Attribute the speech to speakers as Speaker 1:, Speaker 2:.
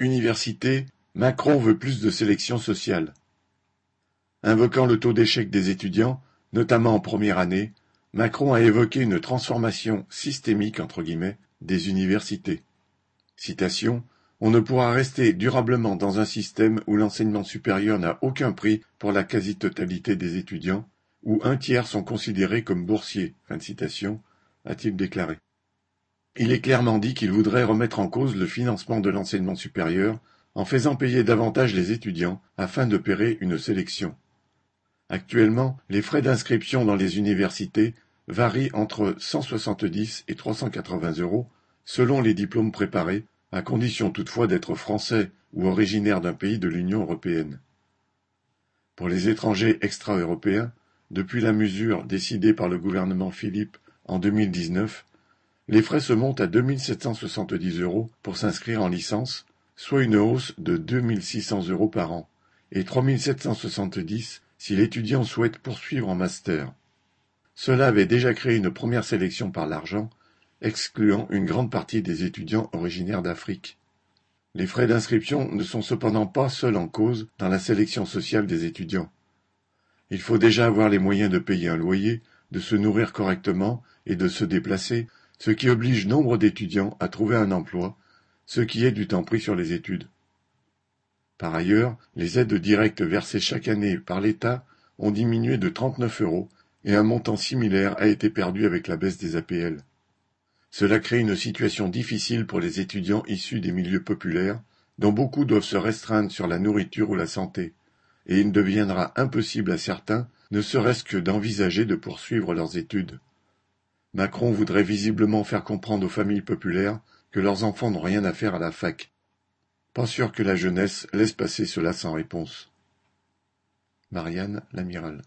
Speaker 1: Université, Macron veut plus de sélection sociale. Invoquant le taux d'échec des étudiants, notamment en première année, Macron a évoqué une transformation systémique entre guillemets des universités. Citation On ne pourra rester durablement dans un système où l'enseignement supérieur n'a aucun prix pour la quasi-totalité des étudiants, où un tiers sont considérés comme boursiers. Fin de citation, a-t-il déclaré. Il est clairement dit qu'il voudrait remettre en cause le financement de l'enseignement supérieur en faisant payer davantage les étudiants afin d'opérer une sélection. Actuellement, les frais d'inscription dans les universités varient entre 170 et 380 euros selon les diplômes préparés, à condition toutefois d'être français ou originaire d'un pays de l'Union européenne. Pour les étrangers extra-européens, depuis la mesure décidée par le gouvernement Philippe en 2019, les frais se montent à 2 770 euros pour s'inscrire en licence, soit une hausse de 2 600 euros par an, et 3 770 si l'étudiant souhaite poursuivre en master. Cela avait déjà créé une première sélection par l'argent, excluant une grande partie des étudiants originaires d'Afrique. Les frais d'inscription ne sont cependant pas seuls en cause dans la sélection sociale des étudiants. Il faut déjà avoir les moyens de payer un loyer, de se nourrir correctement et de se déplacer, ce qui oblige nombre d'étudiants à trouver un emploi, ce qui est du temps pris sur les études. Par ailleurs, les aides directes versées chaque année par l'État ont diminué de 39 euros et un montant similaire a été perdu avec la baisse des APL. Cela crée une situation difficile pour les étudiants issus des milieux populaires, dont beaucoup doivent se restreindre sur la nourriture ou la santé, et il deviendra impossible à certains ne serait-ce que d'envisager de poursuivre leurs études. Macron voudrait visiblement faire comprendre aux familles populaires que leurs enfants n'ont rien à faire à la fac. Pas sûr que la jeunesse laisse passer cela sans réponse. Marianne Lamiral